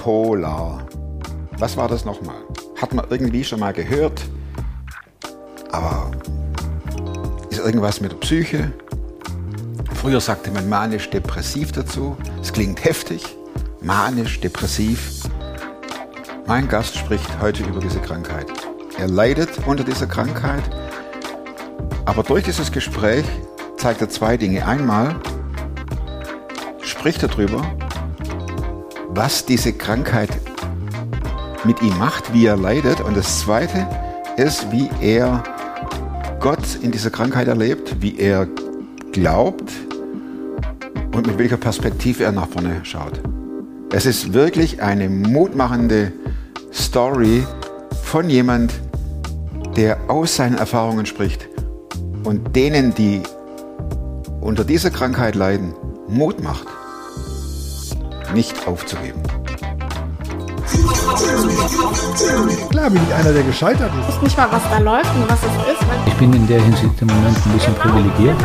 Bipolar. Was war das nochmal? Hat man irgendwie schon mal gehört, aber ist irgendwas mit der Psyche? Früher sagte man manisch-depressiv dazu. Es klingt heftig. Manisch-depressiv. Mein Gast spricht heute über diese Krankheit. Er leidet unter dieser Krankheit, aber durch dieses Gespräch zeigt er zwei Dinge. Einmal spricht er darüber, was diese Krankheit mit ihm macht, wie er leidet. Und das Zweite ist, wie er Gott in dieser Krankheit erlebt, wie er glaubt und mit welcher Perspektive er nach vorne schaut. Es ist wirklich eine mutmachende Story von jemand, der aus seinen Erfahrungen spricht und denen, die unter dieser Krankheit leiden, Mut macht, nicht aufzugeben. Klar bin ich einer, der gescheitert ist. Ich weiß nicht mal, was da läuft und was es ist. Ich bin in der Hinsicht im Moment ein bisschen privilegiert.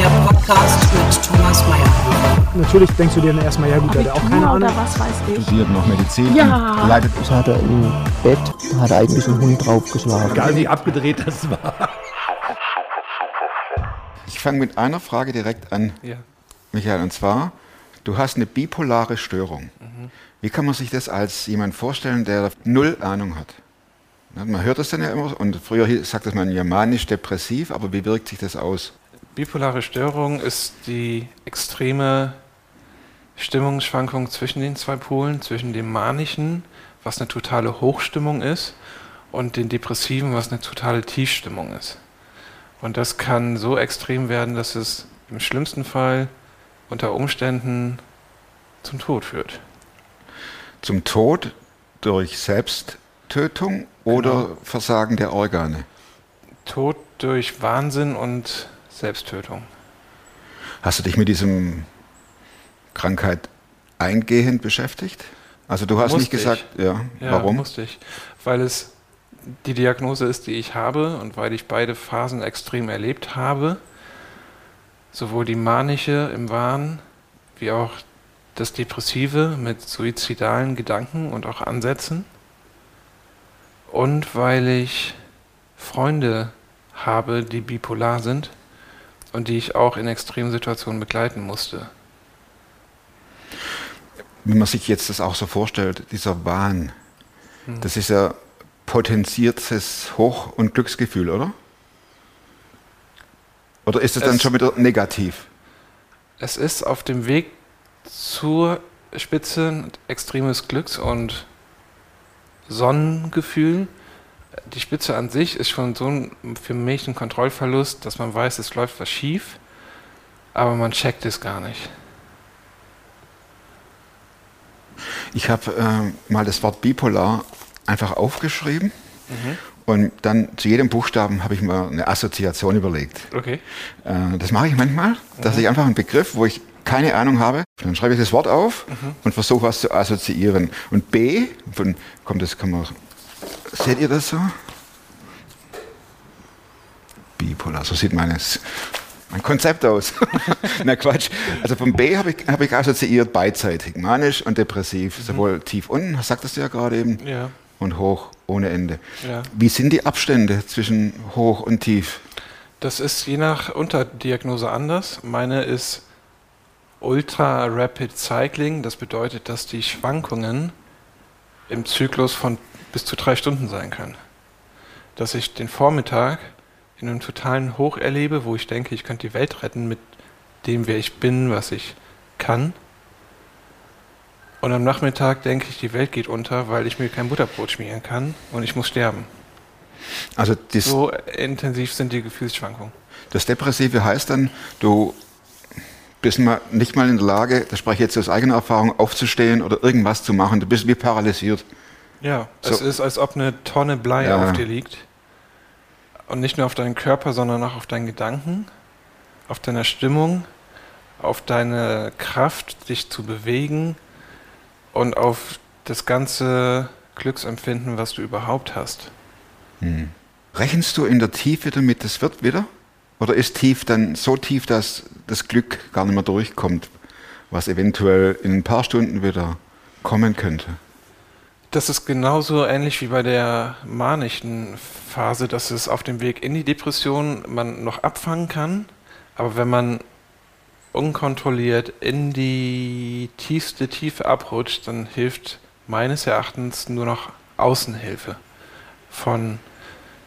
Der Podcast mit Thomas Mayer. Natürlich denkst du dir dann erstmal, ja gut, der hat auch keine Ahnung. was weiß ich. Studiert noch Medizin, Ja. leidet Das hat er im Bett, da hat er eigentlich einen Hund draufgeschlagen. Egal wie abgedreht das war. Ich fange mit einer Frage direkt an, Ja. Michael, und zwar, du hast eine bipolare Störung. Wie kann man sich das als jemand vorstellen, der null Ahnung hat? Man hört das dann ja immer, und früher hieß- sagte man ja manisch-depressiv, aber wie wirkt sich das aus? Bipolare Störung ist die extreme Stimmungsschwankung zwischen den zwei Polen, zwischen dem manischen, was eine totale Hochstimmung ist, und den depressiven, was eine totale Tiefstimmung ist. Und das kann so extrem werden, dass es im schlimmsten Fall unter Umständen zum Tod führt. Zum Tod durch Selbsttötung oder Genau. Versagen der Organe? Tod durch Wahnsinn und Selbsttötung. Hast du dich mit diesem Krankheit eingehend beschäftigt? Also du hast Musste nicht gesagt, ja, Ja, warum? musste ich. Weil es die Diagnose ist, die ich habe und weil ich beide Phasen extrem erlebt habe. Sowohl die manische im Wahn, wie auch das Depressive mit suizidalen Gedanken und auch Ansätzen. Und weil ich Freunde habe, die bipolar sind und die ich auch in extremen Situationen begleiten musste. Wenn man sich jetzt das auch so vorstellt, dieser Wahn, Hm. das ist ja potenziertes Hoch- und Glücksgefühl, oder? Oder ist es dann Es- schon wieder negativ? Es ist auf dem Weg zur Spitze extremes Glücks- und Sonnengefühl. Die Spitze an sich ist schon so ein, für mich ein Kontrollverlust, dass man weiß, es läuft was schief, aber man checkt es gar nicht. Ich habe äh, mal das Wort bipolar einfach aufgeschrieben Mhm. Und dann zu jedem Buchstaben habe ich mal eine Assoziation überlegt. Okay. Äh, das mache ich manchmal, dass ich einfach einen Begriff, wo ich keine Ahnung habe, dann schreibe ich das Wort auf und versuche was zu assoziieren. Und B, von, kommt das kann man, seht ihr das so? Bipolar, so sieht meines, mein Konzept aus. Na Quatsch. Also vom B habe ich, hab ich assoziiert beidseitig, manisch und depressiv, sowohl tief unten, sagtest du ja gerade eben, Ja, und hoch ohne Ende. ja. Wie sind die Abstände zwischen hoch und tief? Das ist je nach Unterdiagnose anders. Meine ist Ultra Rapid Cycling. Das bedeutet, dass die Schwankungen im Zyklus von bis zu drei Stunden sein können. Dass ich den Vormittag in einem totalen Hoch erlebe, wo ich denke, ich könnte die Welt retten mit dem, wer ich bin, was ich kann. Und am Nachmittag denke ich, die Welt geht unter, weil ich mir kein Butterbrot schmieren kann und ich muss sterben. Also das, So intensiv sind die Gefühlsschwankungen. Das Depressive heißt dann, du bist nicht mal in der Lage, das spreche ich jetzt aus eigener Erfahrung, aufzustehen oder irgendwas zu machen. Du bist wie paralysiert. Ja, So. es ist, als ob eine Tonne Blei Ja. auf dir liegt. Und nicht nur auf deinen Körper, sondern auch auf deinen Gedanken, auf deiner Stimmung, auf deine Kraft, dich zu bewegen und auf das ganze Glücksempfinden, was du überhaupt hast. Rechnest du in der Tiefe damit, das wird wieder? Oder ist tief dann so tief, dass das Glück gar nicht mehr durchkommt? was eventuell in ein paar Stunden wieder kommen könnte. Das ist genauso ähnlich wie bei der manischen Phase, dass es auf dem Weg in die Depression man noch abfangen kann, aber wenn man unkontrolliert in die tiefste Tiefe abrutscht, dann hilft meines Erachtens nur noch Außenhilfe von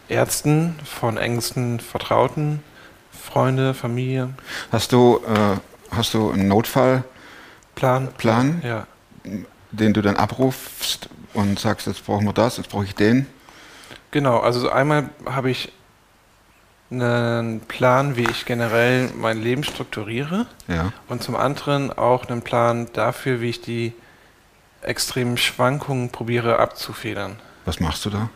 Ärzten, von engsten Vertrauten, Freunde, Familie. Hast du, äh, hast du einen Notfallplan, Plan? Ja. den du dann abrufst und sagst, jetzt brauchen wir das, jetzt brauche ich den? Genau, also einmal habe ich einen Plan, wie ich generell mein Leben strukturiere Ja. und zum anderen auch einen Plan dafür, wie ich die extremen Schwankungen probiere abzufedern. Was machst du da?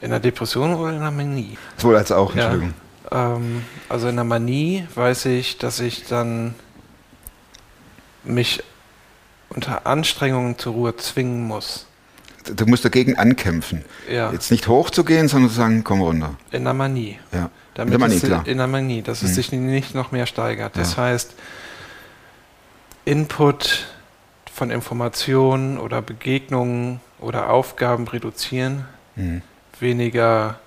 In der Depression oder in der Manie? Sowohl als auch, Ja. Entschuldigung. Ähm, also in der Manie weiß ich, dass ich dann mich unter Anstrengungen zur Ruhe zwingen muss. Du musst dagegen ankämpfen. Ja, Jetzt nicht hochzugehen, sondern zu sagen, komm runter. in der Manie. Ja. Damit der Manie, es, klar. In der Manie, dass es Mhm. sich nicht noch mehr steigert. Das Ja. heißt, Input von Informationen oder Begegnungen oder Aufgaben reduzieren, Mhm. weniger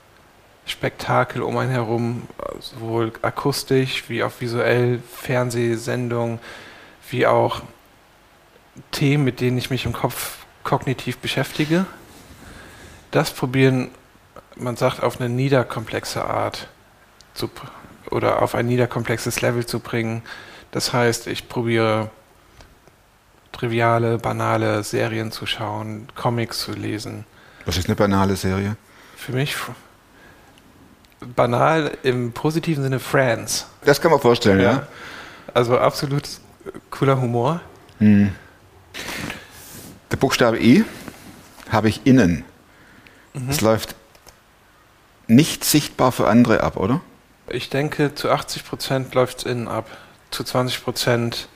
Spektakel um einen herum, sowohl akustisch wie auch visuell, Fernsehsendungen, wie auch Themen, mit denen ich mich im Kopf kognitiv beschäftige. Das probieren, man sagt, auf eine niederkomplexe Art zu, oder auf ein niederkomplexes Level zu bringen. Das heißt, ich probiere triviale, banale Serien zu schauen, Comics zu lesen. Was ist eine banale Serie? Für mich banal im positiven Sinne Friends. Das kann man vorstellen, ja. Also absolut cooler Humor. Hm. Der Buchstabe I habe ich innen. Mhm. Es läuft nicht sichtbar für andere ab, oder? Ich denke, zu 80 Prozent läuft es innen ab, zu 20 Prozent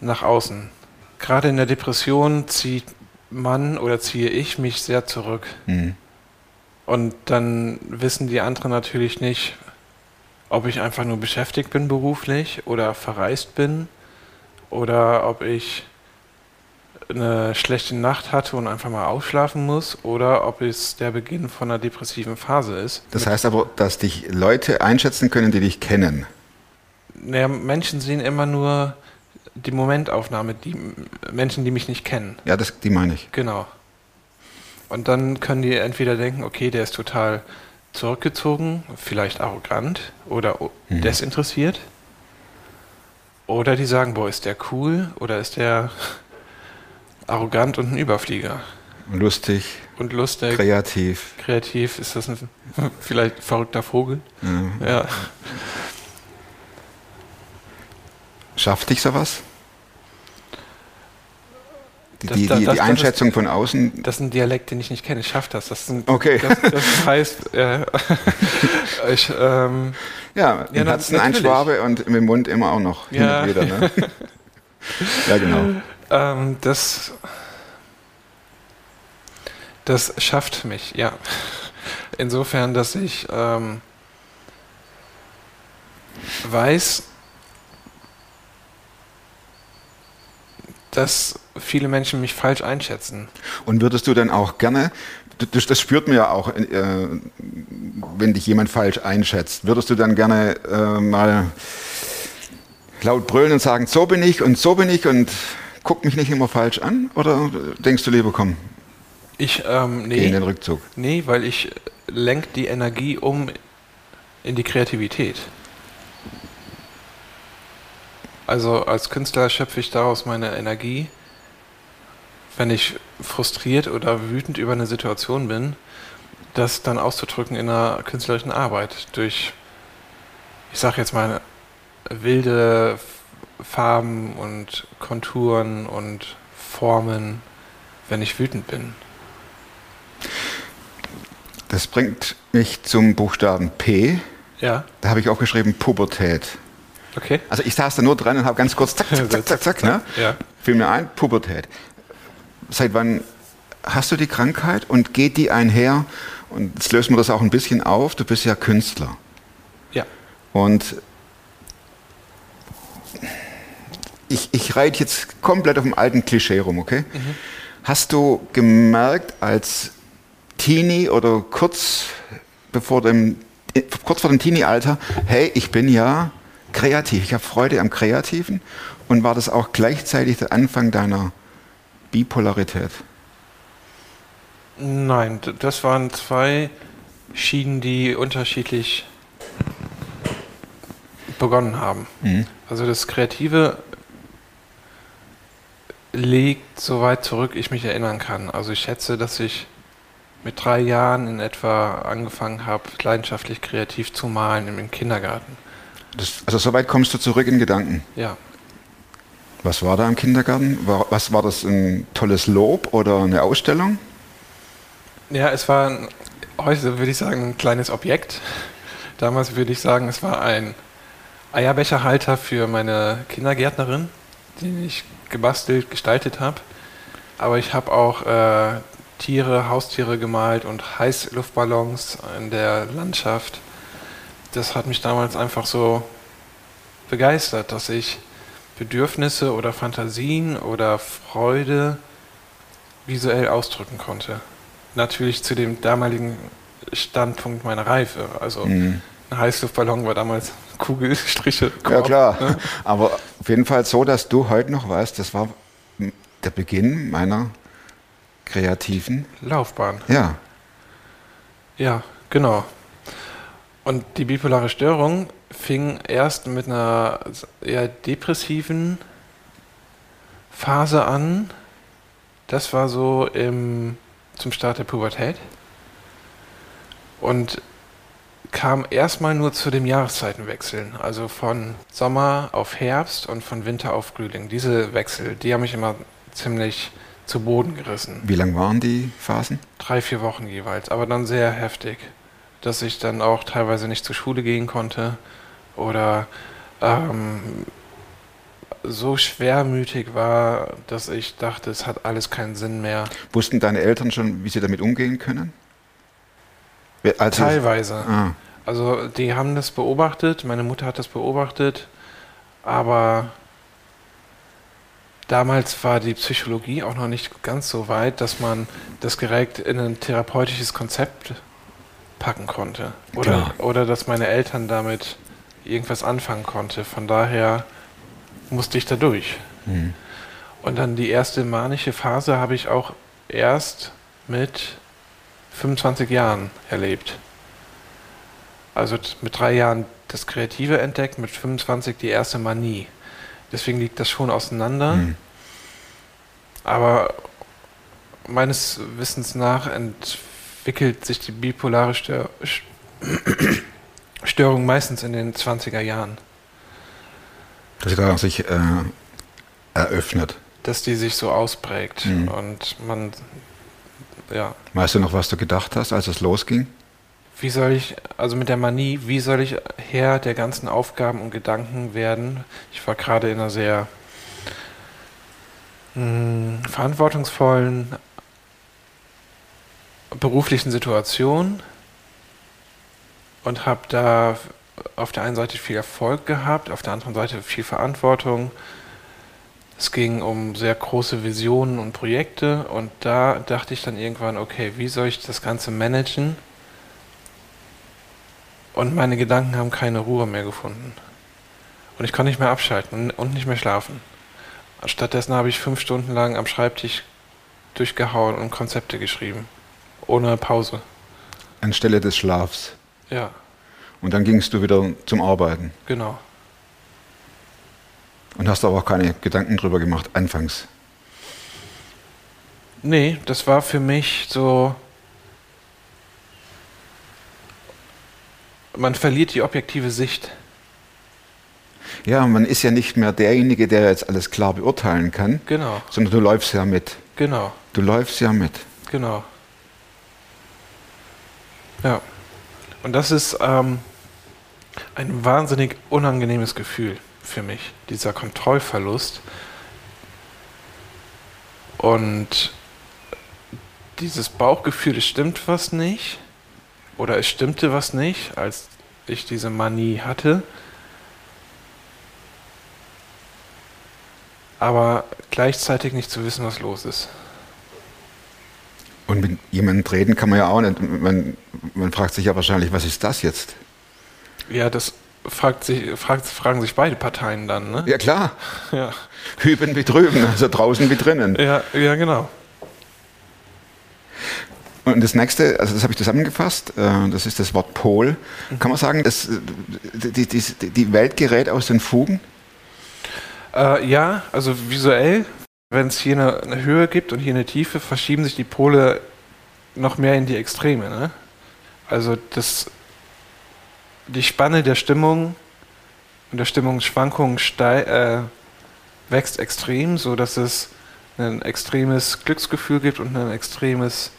nach außen. Gerade in der Depression zieht man oder ziehe ich mich sehr zurück. Hm. Und dann wissen die anderen natürlich nicht, ob ich einfach nur beschäftigt bin beruflich oder verreist bin oder ob ich eine schlechte Nacht hatte und einfach mal ausschlafen muss oder ob es der Beginn von einer depressiven Phase ist. Das heißt aber, dass dich Leute einschätzen können, die dich kennen. Naja, Menschen sehen immer nur die Momentaufnahme, die Menschen, die mich nicht kennen. Ja, das, die meine ich. Genau. Und dann können die entweder denken, okay, der ist total zurückgezogen, vielleicht arrogant oder Mhm. desinteressiert. Oder die sagen, boah, ist der cool oder ist der arrogant und ein Überflieger. Lustig, Und lustig, kreativ. kreativ, ist das ein vielleicht verrückter Vogel? Ja. Ja. Schafft dich sowas? Die, Das- die, die, das- die das Einschätzung von außen. Das ist ein Dialekt, den ich nicht kenne. Ich schaff das. Das, ist ein, Okay. das, heißt, äh, ich, ähm, Ja, im Ja, Herzen ein. Schwabe und im Mund immer auch noch. Hin Ja. und wieder, ne? ja, genau. Ähm, das, das schafft mich, ja. Insofern, dass ich ähm, weiß, dass viele Menschen mich falsch einschätzen. Und würdest du dann auch gerne, das, das spürt man ja auch, äh, wenn dich jemand falsch einschätzt, würdest du dann gerne äh, mal laut brüllen und sagen, so bin ich und so bin ich und guck mich nicht immer falsch an? Oder denkst du lieber, komm, Ich, ähm, geh in nee, den Rückzug? nee, weil ich lenke die Energie um in die Kreativität. Also als Künstler schöpfe ich daraus meine Energie. Wenn ich frustriert oder wütend über eine Situation bin, das dann auszudrücken in einer künstlerischen Arbeit durch, ich sag jetzt mal, wilde Farben und Konturen und Formen, wenn ich wütend bin. Das bringt mich zum Buchstaben P. Ja, Da habe ich aufgeschrieben Pubertät. okay. Also ich saß da nur dran und habe ganz kurz zack, zack, zack, zack, zack, ne? Ja. Fiel mir ein, Pubertät. Seit wann hast du die Krankheit und geht die einher? Und jetzt lösen wir das auch ein bisschen auf. Du bist ja Künstler. Ja. Und ich, ich reite jetzt komplett auf dem alten Klischee rum, okay? Hast du gemerkt als Teenie oder kurz bevor dem, kurz vor dem Teenie-Alter, hey, ich bin ja kreativ, ich habe Freude am Kreativen und war das auch gleichzeitig der Anfang deiner Bipolarität? Nein, das waren zwei Schienen, die unterschiedlich begonnen haben. Also das Kreative liegt so weit zurück, ich mich erinnern kann. Also ich schätze, dass ich mit drei Jahren in etwa angefangen habe, leidenschaftlich kreativ zu malen im Kindergarten. Das, also soweit kommst du zurück in Gedanken. Ja, Was war da im Kindergarten? War, was war das, ein tolles Lob oder eine Ausstellung? Ja, es war ein, heute würde ich sagen ein kleines Objekt. Damals würde ich sagen, es war ein Eierbecherhalter für meine Kindergärtnerin, den ich gebastelt, gestaltet habe. Aber ich habe auch äh, Tiere, Haustiere gemalt und Heißluftballons in der Landschaft. Das hat mich damals einfach so begeistert, dass ich Bedürfnisse oder Fantasien oder Freude visuell ausdrücken konnte. Natürlich zu dem damaligen Standpunkt meiner Reife. Also ein Heißluftballon war damals Kugelstriche. Ja klar, ne? aber auf jeden Fall so, dass du heute noch weißt, das war der Beginn meiner kreativen, Laufbahn. ja, Ja, genau. Und die bipolare Störung fing erst mit einer eher depressiven Phase an. Das war so im, zum Start der Pubertät. Und kam erstmal nur zu dem Jahreszeitenwechseln. Also von Sommer auf Herbst und von Winter auf Frühling. Diese Wechsel, die haben mich immer ziemlich zu Boden gerissen wie lang waren die Phasen? drei, vier Wochen jeweils, aber dann sehr heftig, dass ich dann auch teilweise nicht zur Schule gehen konnte oder ähm, so schwermütig war, dass ich dachte, es hat alles keinen Sinn mehr. Wussten deine Eltern schon, wie sie damit umgehen können? Wer- als sie- Teilweise. Ah, Also die haben das beobachtet, meine Mutter hat das beobachtet, aber damals war die Psychologie auch noch nicht ganz so weit, dass man das direkt in ein therapeutisches Konzept packen konnte. Oder, Klar. oder dass meine Eltern damit irgendwas anfangen konnte. Von daher musste ich da durch. Und dann die erste manische Phase habe ich auch erst mit 25 Jahren erlebt. Also mit drei Jahren das Kreative entdeckt, mit 25 die erste Manie. Deswegen liegt das schon auseinander. Hm. Aber meines Wissens nach entwickelt sich die bipolare Stör St- Störung meistens in den 20er Jahren. dass sie da sich äh, eröffnet. Dass die sich so ausprägt. Mhm. Und man, ja, Weißt du noch, was du gedacht hast, als es losging? Wie soll ich, also mit der Manie, wie soll ich Herr der ganzen Aufgaben und Gedanken werden? Ich war gerade in einer sehr mh, verantwortungsvollen beruflichen Situation und habe da auf der einen Seite viel Erfolg gehabt, auf der anderen Seite viel Verantwortung. Es ging um sehr große Visionen und Projekte und da dachte ich dann irgendwann, okay, wie soll ich das Ganze managen? Und meine Gedanken haben keine Ruhe mehr gefunden. Und ich konnte nicht mehr abschalten und nicht mehr schlafen. Stattdessen habe ich fünf Stunden lang am Schreibtisch durchgehauen und Konzepte geschrieben. Ohne Pause. Anstelle des Schlafs. Ja, Und dann gingst du wieder zum Arbeiten. genau. Und hast aber auch keine Gedanken drüber gemacht, anfangs. Nee, das war für mich so. Man verliert die objektive Sicht. Ja, man ist ja nicht mehr derjenige, der jetzt alles klar beurteilen kann, Genau, sondern du läufst ja mit. genau, Du läufst ja mit. genau. Ja. Und das ist ähm, ein wahnsinnig unangenehmes Gefühl für mich, dieser Kontrollverlust. Und dieses Bauchgefühl, es stimmt was nicht, oder es stimmte was nicht, als ich diese Manie hatte. aber gleichzeitig nicht zu wissen, was los ist. Und mit jemandem reden kann man ja auch nicht. Man, man fragt sich ja wahrscheinlich, was ist das jetzt? Ja, das fragt sich, fragt, fragen sich beide Parteien dann, ne? Ja klar, Ja, hüben wie drüben, also draußen wie drinnen. ja, ja genau. Und das nächste, also das habe ich zusammengefasst, äh, das ist das Wort Pol. Kann man sagen, dass äh, die, die, die Welt gerät aus den Fugen? Äh, ja, also visuell, wenn es hier eine, eine Höhe gibt und hier eine Tiefe, verschieben sich die Pole noch mehr in die Extreme. Ne? Also das, die Spanne der Stimmung und der Stimmungsschwankungen äh, wächst extrem, so dass es ein extremes Glücksgefühl gibt und ein extremes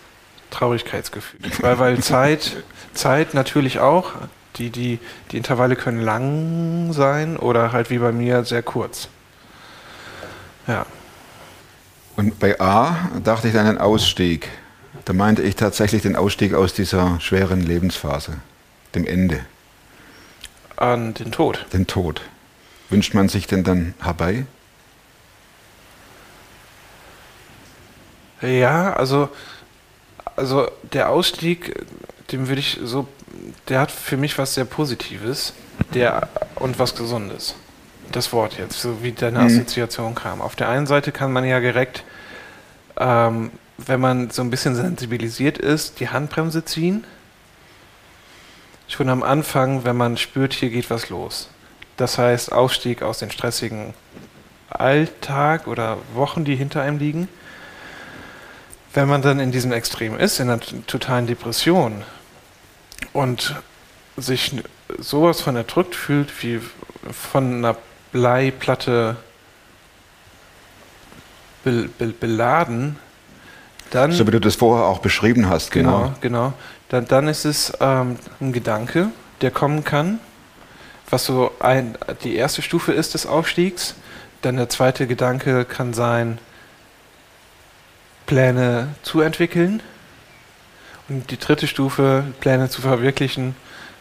Traurigkeitsgefühl. weil, weil Zeit, Zeit natürlich auch, die, die, die Intervalle können lang sein oder halt wie bei mir sehr kurz. Ja. Und bei A dachte ich an einen Ausstieg. Da meinte ich tatsächlich den Ausstieg aus dieser schweren Lebensphase, dem Ende, An den Tod. den Tod. Wünscht man sich denn dann herbei? Ja, also, also der Ausstieg, dem würde ich so, der hat für mich was sehr Positives der, und was Gesundes. Das Wort jetzt, so wie deine Mhm. Assoziation kam. Auf der einen Seite kann man ja direkt, ähm, wenn man so ein bisschen sensibilisiert ist, die Handbremse ziehen. Schon am Anfang, wenn man spürt, hier geht was los. Das heißt, Ausstieg aus dem stressigen Alltag oder Wochen, die hinter einem liegen. Wenn man dann in diesem Extrem ist, in einer totalen Depression und sich sowas von erdrückt fühlt, wie von einer Bleiplatte be be beladen, dann So wie du das vorher auch beschrieben hast, Genau, genau. genau. Dann, dann ist es ähm, ein Gedanke, der kommen kann, was so ein, die erste Stufe ist des Aufstiegs. Dann der zweite Gedanke kann sein, Pläne zu entwickeln. Und die dritte Stufe, Pläne zu verwirklichen,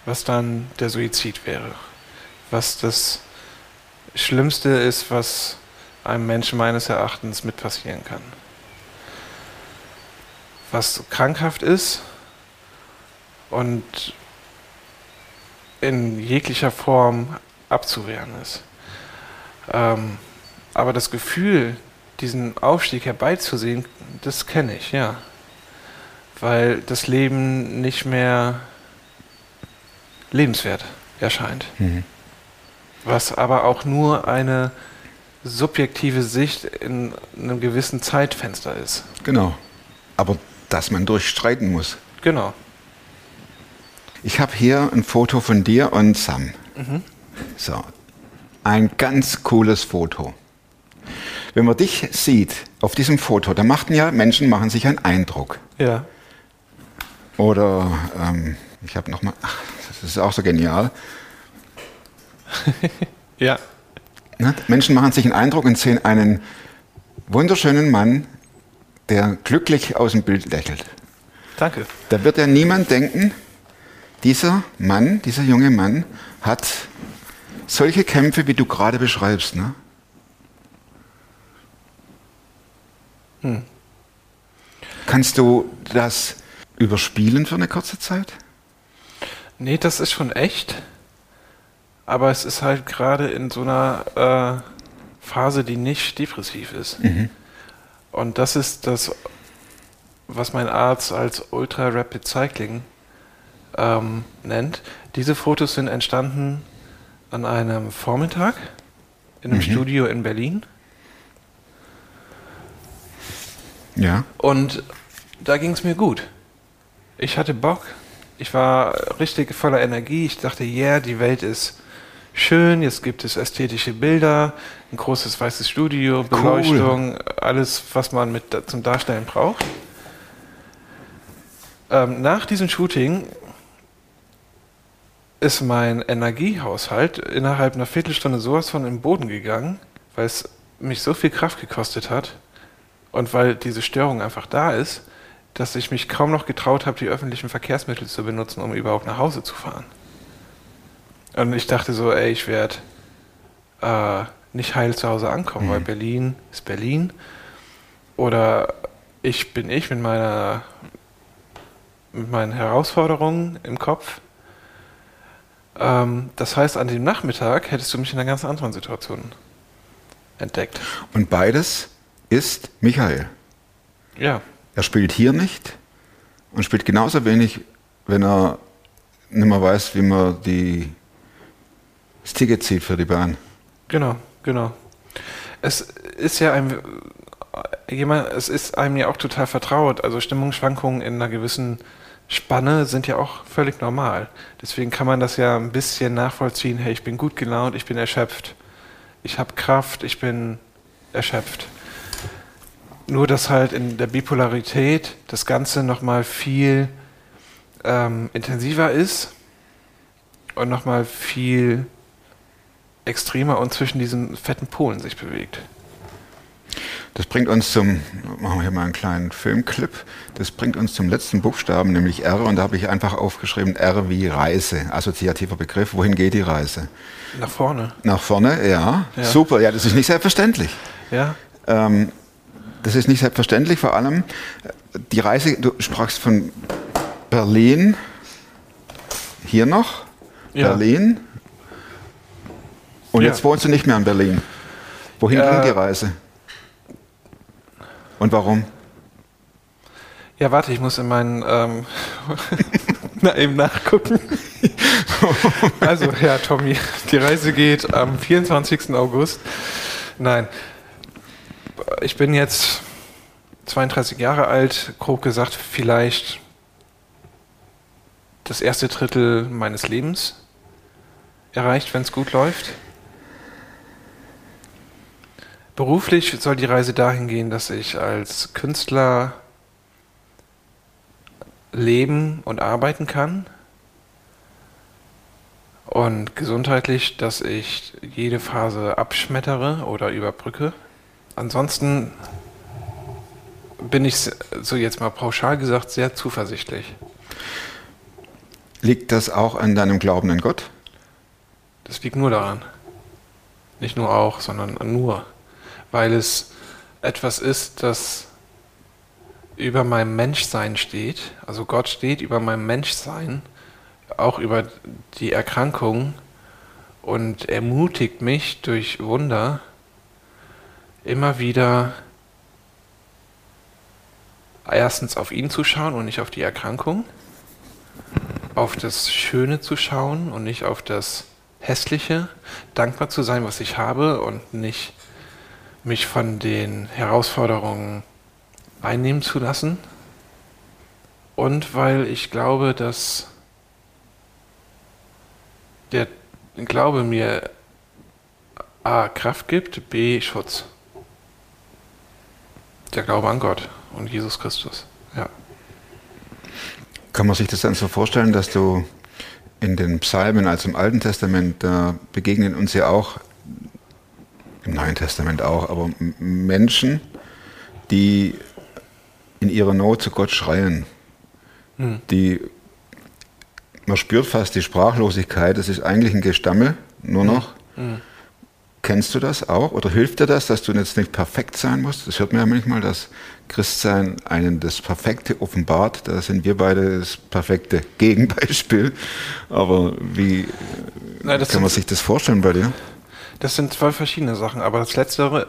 was dann der Suizid wäre. Was das Schlimmste ist, was einem Menschen meines Erachtens mit passieren kann was krankhaft ist und in jeglicher Form abzuwehren ist. Ähm, aber das Gefühl, diesen Aufstieg herbeizusehen, das kenne ich, ja. Weil das Leben nicht mehr lebenswert erscheint. Mhm. Was aber auch nur eine subjektive Sicht in einem gewissen Zeitfenster ist. Genau. Aber dass man durchstreiten muss. Genau. Ich habe hier ein Foto von dir und Sam. So, ein ganz cooles Foto. Wenn man dich sieht auf diesem Foto, da machten ja Menschen machen sich einen Eindruck. Ja. Oder ähm, ich habe noch mal, ach, das ist auch so genial. Ja. Ne? Menschen machen sich einen Eindruck und sehen einen wunderschönen Mann, der glücklich aus dem Bild lächelt. Danke. Da wird ja niemand denken, dieser Mann, dieser junge Mann hat solche Kämpfe, wie du gerade beschreibst. Ne? Kannst du das überspielen für eine kurze Zeit? Nee, das ist schon echt. Aber es ist halt gerade in so einer äh, Phase, die nicht depressiv ist. Und das ist das, was mein Arzt als Ultra Rapid Cycling ähm, nennt. Diese Fotos sind entstanden an einem Vormittag in einem Studio in Berlin. Ja. Und da ging es mir gut. Ich hatte Bock. Ich war richtig voller Energie. Ich dachte, yeah, die Welt ist schön. Jetzt gibt es ästhetische Bilder, ein großes weißes Studio, Beleuchtung, alles, was man mit zum Darstellen braucht. Ähm, nach diesem Shooting ist mein Energiehaushalt innerhalb einer Viertelstunde sowas von im Boden gegangen, weil es mich so viel Kraft gekostet hat und weil diese Störung einfach da ist, dass ich mich kaum noch getraut habe, die öffentlichen Verkehrsmittel zu benutzen, um überhaupt nach Hause zu fahren. Und ich dachte so, ey, ich werde äh, nicht heil zu Hause ankommen, Mhm. weil Berlin ist Berlin. Oder ich bin ich mit meiner mit meinen Herausforderungen im Kopf. Ähm, das heißt, an dem Nachmittag hättest du mich in einer ganz anderen Situation entdeckt. Und beides ist Michael. Ja, Er spielt hier nicht und spielt genauso wenig, wenn er nicht mehr weiß, wie man die, das Ticket zieht für die Bahn. genau, genau. Es ist ja ein jemand, es ist einem ja auch total vertraut. Also Stimmungsschwankungen in einer gewissen Spanne sind ja auch völlig normal. Deswegen kann man das ja ein bisschen nachvollziehen. Hey, ich bin gut gelaunt, ich bin erschöpft, ich habe Kraft, ich bin erschöpft. Nur dass halt in der Bipolarität das Ganze nochmal viel ähm, intensiver ist und nochmal viel extremer und zwischen diesen fetten Polen sich bewegt. Das bringt uns zum, machen wir hier mal einen kleinen Filmclip, das bringt uns zum letzten Buchstaben, nämlich R, und da habe ich einfach aufgeschrieben R wie Reise, assoziativer Begriff. Wohin geht die Reise? Nach vorne. Nach vorne, ja. Ja. Super, ja, das ist nicht selbstverständlich. Ja? Ähm, das ist nicht selbstverständlich, vor allem die Reise, du sprachst von Berlin, hier noch, Ja. Berlin, und Ja. jetzt wohnst du nicht mehr in Berlin. Wohin Äh, ging die Reise? Und warum? Ja, warte, ich muss in meinen ähm, na, eben nachgucken. also, ja, Tommy, die Reise geht am 24. August. Nein, ich bin jetzt 32 Jahre alt, grob gesagt, vielleicht das erste Drittel meines Lebens erreicht, wenn es gut läuft. Beruflich soll die Reise dahin gehen, dass ich als Künstler leben und arbeiten kann. Und gesundheitlich, dass ich jede Phase abschmettere oder überbrücke. Ansonsten bin ich, so jetzt mal pauschal gesagt, sehr zuversichtlich. Liegt das auch an deinem Glauben an Gott? Das liegt nur daran. Nicht nur auch, sondern nur. Weil es etwas ist, das über meinem Menschsein steht. Also Gott steht über meinem Menschsein, auch über die Erkrankung und ermutigt mich durch Wunder immer wieder erstens auf ihn zu schauen und nicht auf die Erkrankung, auf das Schöne zu schauen und nicht auf das Hässliche, dankbar zu sein, was ich habe und nicht mich von den Herausforderungen einnehmen zu lassen. Und weil ich glaube, dass der Glaube mir A Kraft gibt, B Schutz. Der Glaube an Gott und Jesus Christus. Ja. Kann man sich das dann so vorstellen, dass du in den Psalmen, also im Alten Testament, da begegnen uns ja auch, im Neuen Testament auch, aber Menschen, die in ihrer Not zu Gott schreien. Die, man spürt fast die Sprachlosigkeit, das ist eigentlich ein Gestammel, nur noch. Kennst du das auch? Oder hilft dir das, dass du jetzt nicht perfekt sein musst? Das hört man ja manchmal, dass Christsein einen das Perfekte offenbart. Da sind wir beide das perfekte Gegenbeispiel. Aber wie Nein, kann man sich das vorstellen bei dir? Das sind zwei verschiedene Sachen, aber das Letztere,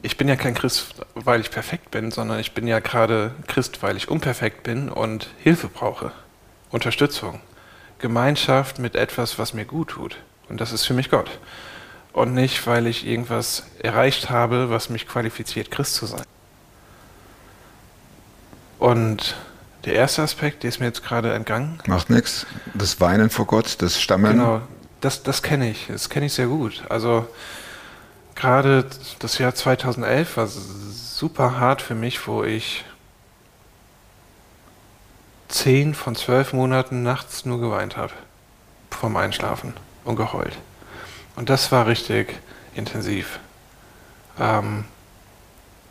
ich bin ja kein Christ, weil ich perfekt bin, sondern ich bin ja gerade Christ, weil ich unperfekt bin und Hilfe brauche, Unterstützung, Gemeinschaft mit etwas, was mir gut tut. Und das ist für mich Gott. Und nicht, weil ich irgendwas erreicht habe, was mich qualifiziert, Christ zu sein. Und der erste Aspekt, der ist mir jetzt gerade entgangen, Macht nichts. Das Weinen vor Gott, das Stammeln. Genau, das, das kenne ich. Das kenne ich sehr gut. Also gerade das Jahr 2011 war super hart für mich, wo ich zehn von zwölf Monaten nachts nur geweint habe. Vorm Einschlafen und geheult. Und das war richtig intensiv. Ähm,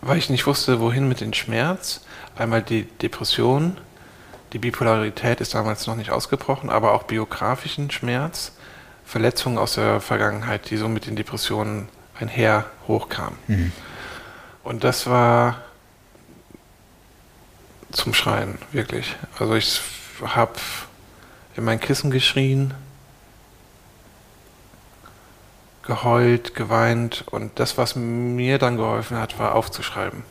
weil ich nicht wusste, wohin mit dem Schmerz. Einmal die Depression, die Bipolarität ist damals noch nicht ausgebrochen, aber auch biografischen Schmerz, Verletzungen aus der Vergangenheit, die so mit den Depressionen ein Heer hochkam. Und das war zum Schreien, wirklich. Also ich habe in mein Kissen geschrien, geheult, geweint und das, was mir dann geholfen hat, war aufzuschreiben.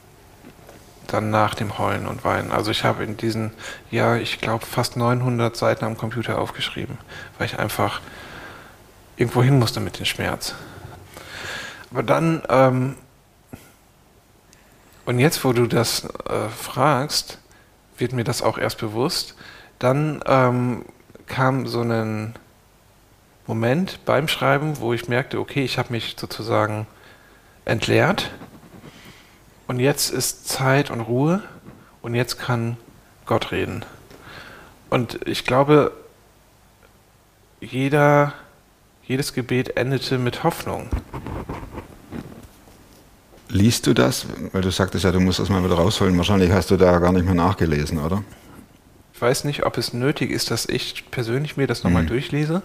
Dann nach dem Heulen und Weinen. Also ich habe in diesen, ja, ich glaube fast 900 Seiten am Computer aufgeschrieben, weil ich einfach irgendwo hin musste mit dem Schmerz. Aber dann, ähm, und jetzt, wo du das äh, fragst, wird mir das auch erst bewusst. Dann ähm, kam so ein Moment beim Schreiben, wo ich merkte, okay, ich habe mich sozusagen entleert und jetzt ist Zeit und Ruhe und jetzt kann Gott reden. Und ich glaube, jeder, jedes Gebet endete mit Hoffnung. Liest du das? Weil du sagtest ja, du musst das mal wieder rausholen. Wahrscheinlich hast du da gar nicht mehr nachgelesen, oder? Ich weiß nicht, ob es nötig ist, dass ich persönlich mir das nochmal Mhm. durchlese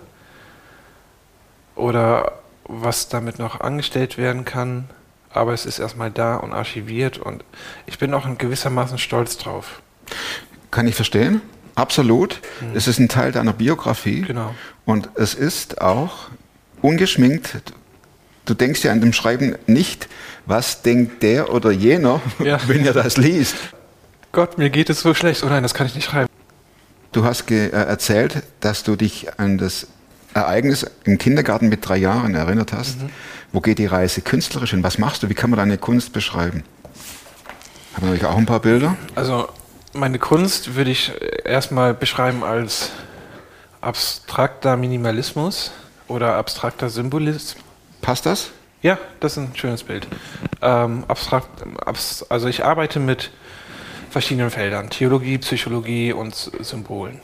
oder was damit noch angestellt werden kann. Aber es ist erstmal da und archiviert und ich bin auch in gewissermaßen stolz drauf. Kann ich verstehen? Absolut. Es ist ein Teil deiner Biografie. Genau. Und es ist auch ungeschminkt. Du denkst ja an dem Schreiben nicht, was denkt der oder jener, Ja. wenn er das liest. Gott, mir geht es so schlecht. Oh nein, das kann ich nicht schreiben. Du hast ge- äh, erzählt, dass du dich an das Ereignis im Kindergarten mit drei Jahren erinnert hast. Wo geht die Reise künstlerisch hin? Was machst du? Wie kann man deine Kunst beschreiben? Haben wir natürlich auch ein paar Bilder. Also meine Kunst würde ich erstmal beschreiben als abstrakter Minimalismus oder abstrakter Symbolismus. Passt das? Ja, das ist ein schönes Bild. Ähm, abstrakt, abs, also ich arbeite mit verschiedenen Feldern, Theologie, Psychologie und Symbolen.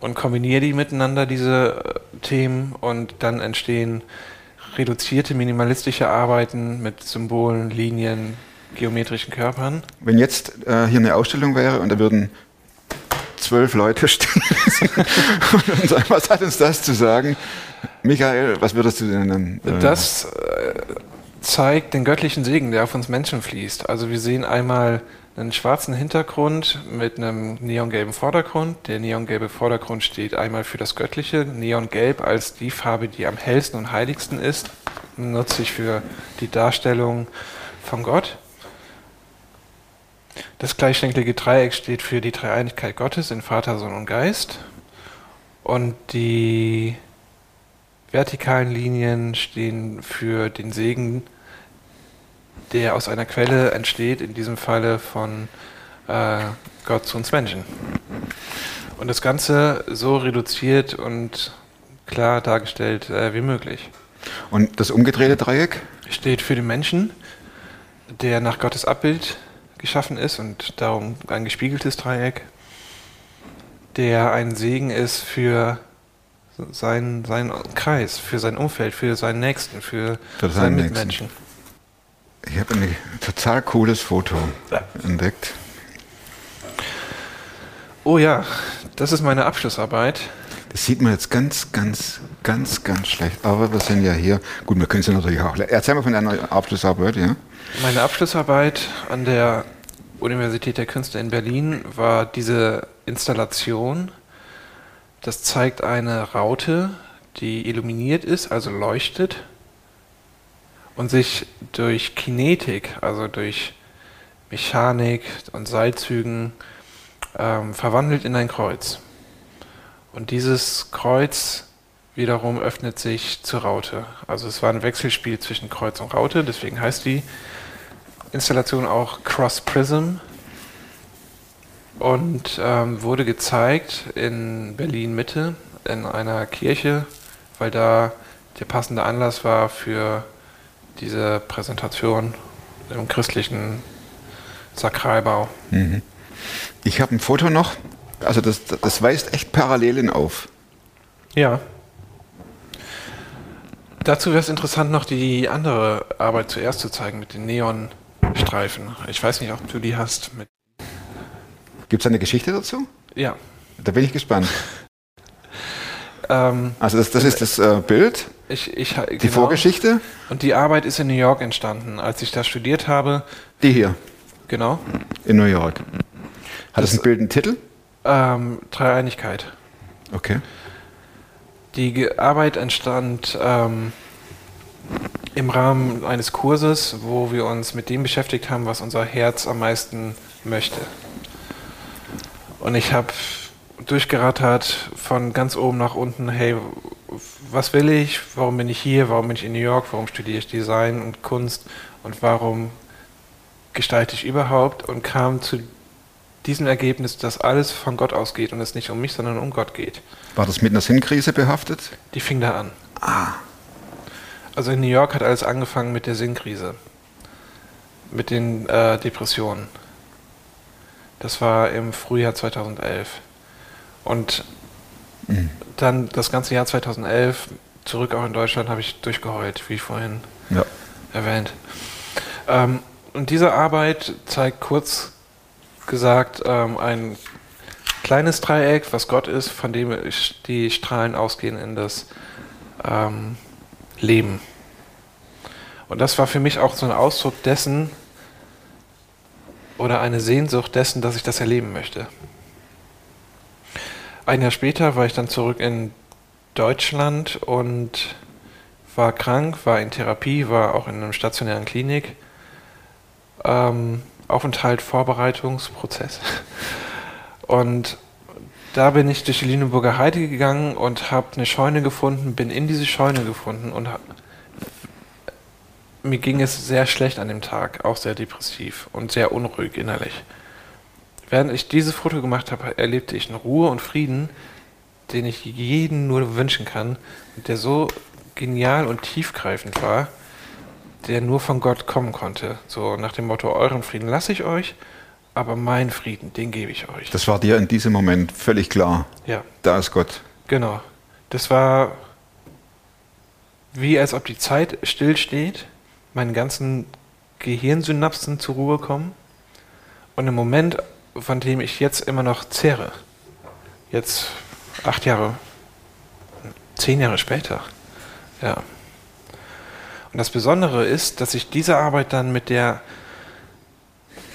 Und kombiniere die miteinander, diese äh, Themen, und dann entstehen reduzierte, minimalistische Arbeiten mit Symbolen, Linien, geometrischen Körpern. Wenn jetzt äh, hier eine Ausstellung wäre und da würden zwölf Leute stehen und sagen, was hat uns das zu sagen? Michael, was würdest du denn dann? äh, Das äh, zeigt den göttlichen Segen, der auf uns Menschen fließt. Also wir sehen einmal einen schwarzen Hintergrund mit einem neongelben Vordergrund. Der neongelbe Vordergrund steht einmal für das Göttliche. Neongelb als die Farbe, die am hellsten und heiligsten ist, nutze ich für die Darstellung von Gott. Das gleichschenklige Dreieck steht für die Dreieinigkeit Gottes in Vater, Sohn und Geist. Und die vertikalen Linien stehen für den Segen, der aus einer Quelle entsteht, in diesem Falle von äh, Gott zu uns Menschen. Und das Ganze so reduziert und klar dargestellt äh, wie möglich. Und das umgedrehte Dreieck? Steht für den Menschen, der nach Gottes Abbild geschaffen ist und darum ein gespiegeltes Dreieck, der ein Segen ist für seinen, seinen Kreis, für sein Umfeld, für seinen Nächsten, für, Für seine seinen Nächsten. Mitmenschen. Ich habe ein total cooles Foto entdeckt. Oh ja, das ist meine Abschlussarbeit. Das sieht man jetzt ganz, ganz, ganz, ganz schlecht. Aber wir sind ja hier. Gut, wir können es ja natürlich auch. Erzähl mal von deiner Abschlussarbeit, ja? Meine Abschlussarbeit an der Universität der Künste in Berlin war diese Installation. Das zeigt eine Raute, die illuminiert ist, also leuchtet und sich durch Kinetik, also durch Mechanik und Seilzügen ähm, verwandelt in ein Kreuz. Und dieses Kreuz wiederum öffnet sich zur Raute. Also es war ein Wechselspiel zwischen Kreuz und Raute, deswegen heißt die Installation auch Cross Prism und ähm, wurde gezeigt in Berlin Mitte in einer Kirche, weil da der passende Anlass war für diese Präsentation im christlichen Sakralbau. Ich habe ein Foto noch. Also das, das weist echt Parallelen auf. Ja. Dazu wäre es interessant, noch die andere Arbeit zuerst zu zeigen mit den Neonstreifen. Ich weiß nicht, ob du die hast. Gibt es eine Geschichte dazu? ja. Da bin ich gespannt. Ähm, Also das, das ist das äh, Bild, ich, ich, die genau. Vorgeschichte, Und die Arbeit ist in New York entstanden. Als ich da studiert habe, die hier genau, in New York. Hat das, Das- ein Bild einen Titel? ähm, Dreieinigkeit. Okay. Die Arbeit entstand ähm, im Rahmen eines Kurses, wo wir uns mit dem beschäftigt haben, was unser Herz am meisten möchte. Und ich habe durchgerattert von ganz oben nach unten, hey, was will ich, warum bin ich hier, warum bin ich in New York, warum studiere ich Design und Kunst? Und warum gestalte ich überhaupt? Und kam zu diesem Ergebnis, dass alles von Gott ausgeht und es nicht um mich, sondern um Gott geht. War das mit einer Sinnkrise behaftet? Die fing da an. Also in New York hat alles angefangen mit der Sinnkrise. Mit den äh, Depressionen. Das war im Frühjahr 2011. Und dann das ganze Jahr 2011, zurück auch in Deutschland, habe ich durchgeheult, wie vorhin Ja. erwähnt. Ähm, und diese Arbeit zeigt kurz gesagt ähm, ein kleines Dreieck, was Gott ist, von dem die Strahlen ausgehen in das ähm, Leben. Und das war für mich auch so ein Ausdruck dessen oder eine Sehnsucht dessen, dass ich das erleben möchte. Ein Jahr später war ich dann zurück in Deutschland und war krank, war in Therapie, war auch in einer stationären Klinik. Ähm, Aufenthalt, Vorbereitungsprozess. Und da bin ich durch die Lüneburger Heide gegangen und habe eine Scheune gefunden, bin in diese Scheune gefunden und hab, mir ging es sehr schlecht an dem Tag, auch sehr depressiv und sehr unruhig innerlich. Während ich dieses Foto gemacht habe, erlebte ich eine Ruhe und Frieden, den ich jedem nur wünschen kann der so genial und tiefgreifend war, der nur von Gott kommen konnte. So nach dem Motto, euren Frieden lasse ich euch, aber meinen Frieden, den gebe ich euch. Das war dir in diesem Moment völlig klar. ja. Da ist Gott. Genau. Das war wie als ob die Zeit stillsteht, meine ganzen Gehirnsynapsen zur Ruhe kommen und im Moment, von dem ich jetzt immer noch zehre, jetzt acht Jahre, zehn Jahre später, ja. Und das Besondere ist, dass ich diese Arbeit dann mit der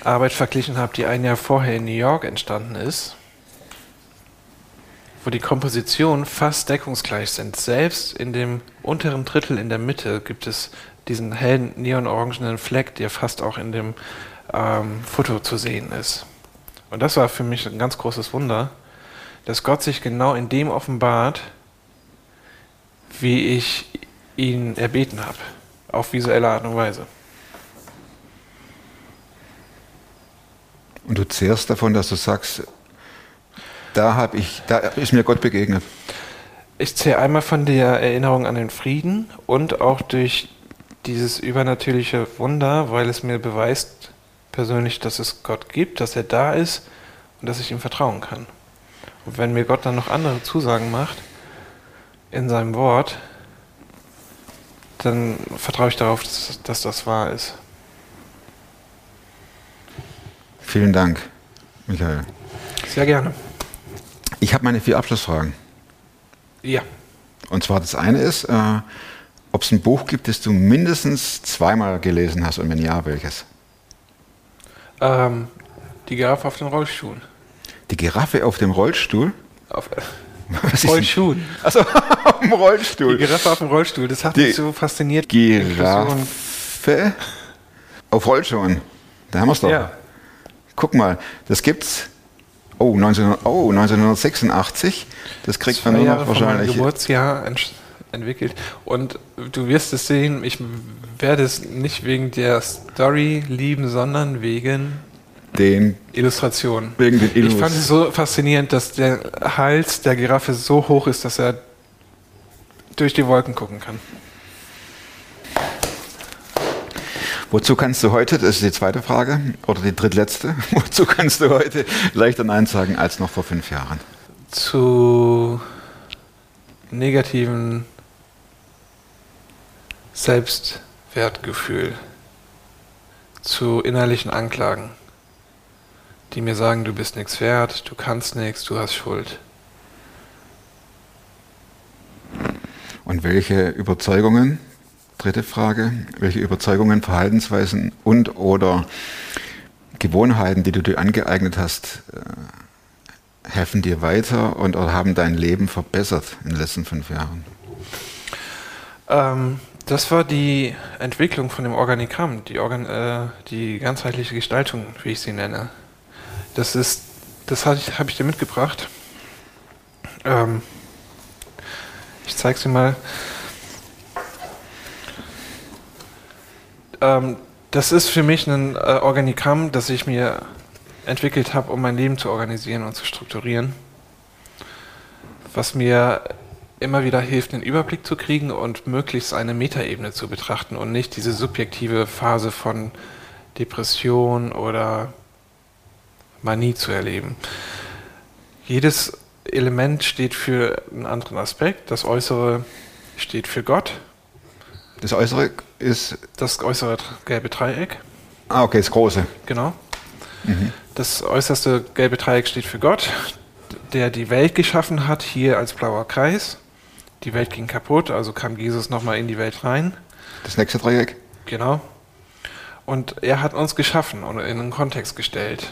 Arbeit verglichen habe, die ein Jahr vorher in New York entstanden ist wo die Kompositionen fast deckungsgleich sind. Selbst in dem unteren Drittel in der Mitte gibt es diesen hellen neonorangenen Fleck, der fast auch in dem ähm, Foto zu sehen ist. Und das war für mich ein ganz großes Wunder, dass Gott sich genau in dem offenbart, wie ich ihn erbeten habe, auf visuelle Art und Weise. Und du zehrst davon, dass du sagst, da habe ich, da ist mir Gott begegnet. Ich zähle einmal von der Erinnerung an den Frieden und auch durch dieses übernatürliche Wunder, weil es mir beweist persönlich, dass es Gott gibt, dass er da ist und dass ich ihm vertrauen kann. Und wenn mir Gott dann noch andere Zusagen macht in seinem Wort, dann vertraue ich darauf, dass, dass das wahr ist. Vielen Dank, Michael. Sehr gerne. Ich habe meine vier Abschlussfragen. Ja. Und zwar das eine ist, äh, ob es ein Buch gibt, das du mindestens zweimal gelesen hast und wenn ja, welches? Ähm, die Giraffe auf den Rollstuhl. Die Giraffe auf dem Rollstuhl? Auf, Was ist Rollschuh. Achso, auf dem Die Rollstuhl. Giraffe auf dem Rollstuhl, das hat Die mich so fasziniert. Giraffe auf Rollschuhen. Da haben wir es doch. Ja. Guck mal, das gibt's. Oh, 19, oh 1986. Das kriegt man Zwei nur Jahre noch meinem wahrscheinlich. Geburtsjahr ent entwickelt. Und du wirst es sehen, ich werde es nicht wegen der Story lieben, sondern wegen Den, Illustrationen. wegen den Ich Illus. fand es so faszinierend, dass der Hals der Giraffe so hoch ist, dass er durch die Wolken gucken kann. Wozu kannst du heute, das ist die zweite Frage, oder die drittletzte, wozu kannst du heute leichter Nein sagen als noch vor fünf Jahren? Zu negativen Selbstwertgefühl, zu innerlichen Anklagen, die mir sagen, du bist nichts wert, du kannst nichts, du hast Schuld. Und welche Überzeugungen, dritte Frage, welche Überzeugungen, Verhaltensweisen und oder Gewohnheiten, die du dir angeeignet hast, äh, helfen dir weiter und oder haben dein Leben verbessert in den letzten fünf Jahren? Ähm, das war die Entwicklung von dem Organigramm, die, Organ äh, die ganzheitliche Gestaltung, wie ich sie nenne. Das ist, das habe ich, hab ich dir mitgebracht. Ähm, ich zeige sie mal. Ähm, das ist für mich ein äh, Organigramm, das ich mir entwickelt habe, um mein Leben zu organisieren und zu strukturieren. Was mir immer wieder hilft, einen Überblick zu kriegen und möglichst eine Metaebene zu betrachten und nicht diese subjektive Phase von Depression oder Manie zu erleben. Jedes Element steht für einen anderen Aspekt. Das Äußere steht für Gott. Das Äußere ist. Das äußere gelbe Dreieck. Ah, okay, das große. Genau. Mhm. Das äußerste gelbe Dreieck steht für Gott, der die Welt geschaffen hat, hier als blauer Kreis. Die Welt ging kaputt, also kam Jesus nochmal in die Welt rein. Das nächste Dreieck? Genau. Und er hat uns geschaffen und in einen Kontext gestellt.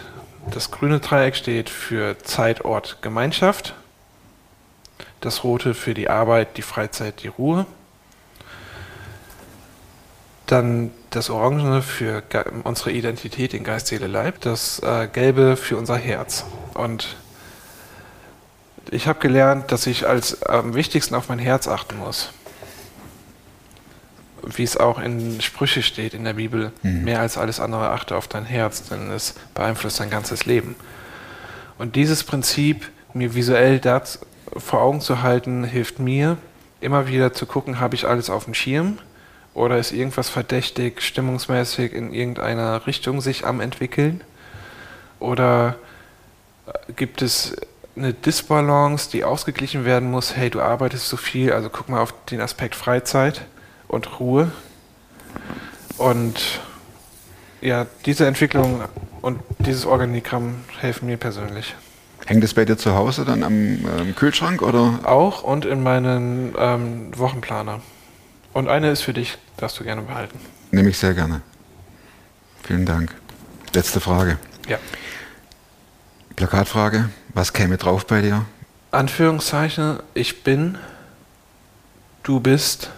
Das grüne Dreieck steht für Zeit, Ort, Gemeinschaft. Das rote für die Arbeit, die Freizeit, die Ruhe. Dann das Orangene für unsere Identität, den Geist, Seele, Leib. Das äh, Gelbe für unser Herz. Und ich habe gelernt, dass ich als am wichtigsten auf mein Herz achten muss wie es auch in Sprüche steht in der Bibel, mhm. mehr als alles andere achte auf dein Herz, denn es beeinflusst dein ganzes Leben. Und dieses Prinzip mir visuell das vor Augen zu halten, hilft mir, immer wieder zu gucken, habe ich alles auf dem Schirm oder ist irgendwas verdächtig, stimmungsmäßig in irgendeiner Richtung sich am entwickeln? Oder gibt es eine Disbalance, die ausgeglichen werden muss? Hey, du arbeitest so viel, also guck mal auf den Aspekt Freizeit und Ruhe. Und ja, diese Entwicklung und dieses Organigramm helfen mir persönlich. Hängt es bei dir zu Hause dann am ähm, Kühlschrank oder? Auch und in meinen ähm, Wochenplaner. Und eine ist für dich, darfst du gerne behalten. Nehme ich sehr gerne. Vielen Dank. Letzte Frage. Ja. Plakatfrage. Was käme drauf bei dir? Anführungszeichen, ich bin, du bist,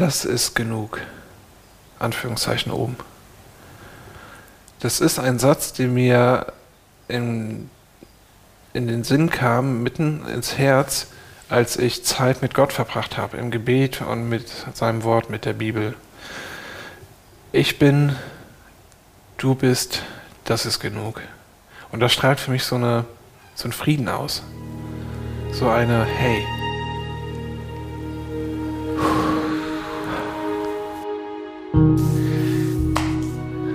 das ist genug. Anführungszeichen oben. Das ist ein Satz, der mir in, in den Sinn kam, mitten ins Herz, als ich Zeit mit Gott verbracht habe, im Gebet und mit seinem Wort, mit der Bibel. Ich bin, du bist, das ist genug. Und das strahlt für mich so, eine, so einen Frieden aus. So eine, hey,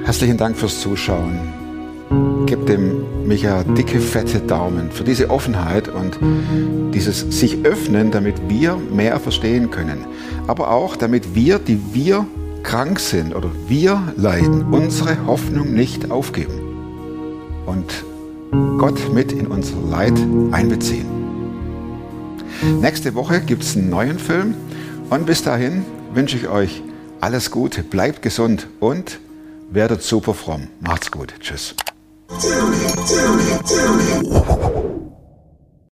Herzlichen Dank fürs Zuschauen. Gib dem Micha dicke, fette Daumen für diese Offenheit und dieses sich öffnen, damit wir mehr verstehen können. Aber auch, damit wir, die wir krank sind oder wir leiden, unsere Hoffnung nicht aufgeben und Gott mit in unser Leid einbeziehen. Nächste Woche gibt es einen neuen Film und bis dahin wünsche ich euch alles Gute, bleibt gesund und werdet super fromm. Macht's gut. Tschüss.